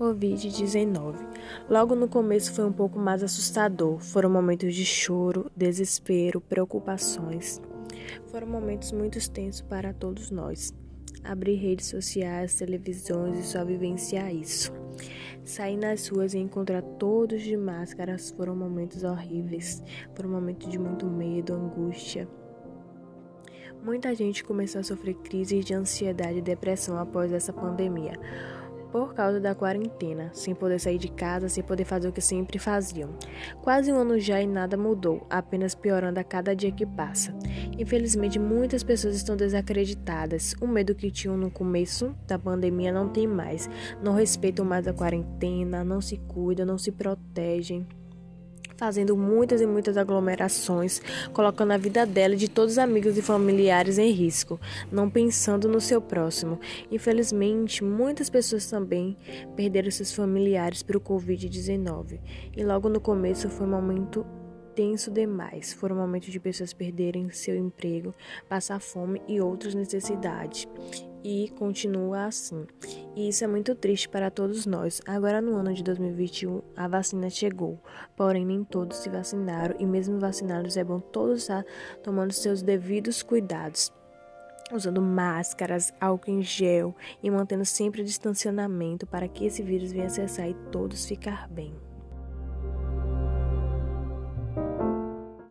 Covid-19. Logo no começo foi um pouco mais assustador. Foram momentos de choro, desespero, preocupações. Foram momentos muito tensos para todos nós. Abrir redes sociais, televisões e só vivenciar isso. Sair nas ruas e encontrar todos de máscaras foram momentos horríveis. Foram momentos de muito medo, angústia. Muita gente começou a sofrer crises de ansiedade e depressão após essa pandemia por causa da quarentena, sem poder sair de casa, sem poder fazer o que sempre faziam. Quase um ano já e nada mudou, apenas piorando a cada dia que passa. Infelizmente, muitas pessoas estão desacreditadas. O medo que tinham no começo da pandemia não tem mais. Não respeitam mais a quarentena, não se cuidam, não se protegem fazendo muitas e muitas aglomerações, colocando a vida dela e de todos os amigos e familiares em risco, não pensando no seu próximo. Infelizmente, muitas pessoas também perderam seus familiares para o Covid-19. E logo no começo foi um momento tenso demais. Foram momentos de pessoas perderem seu emprego, passar fome e outras necessidades e continua assim. E isso é muito triste para todos nós. Agora, no ano de 2021, a vacina chegou, porém, nem todos se vacinaram, e mesmo vacinados, é bom todos estar tomando seus devidos cuidados. Usando máscaras, álcool em gel e mantendo sempre o distanciamento para que esse vírus venha cessar e todos ficar bem.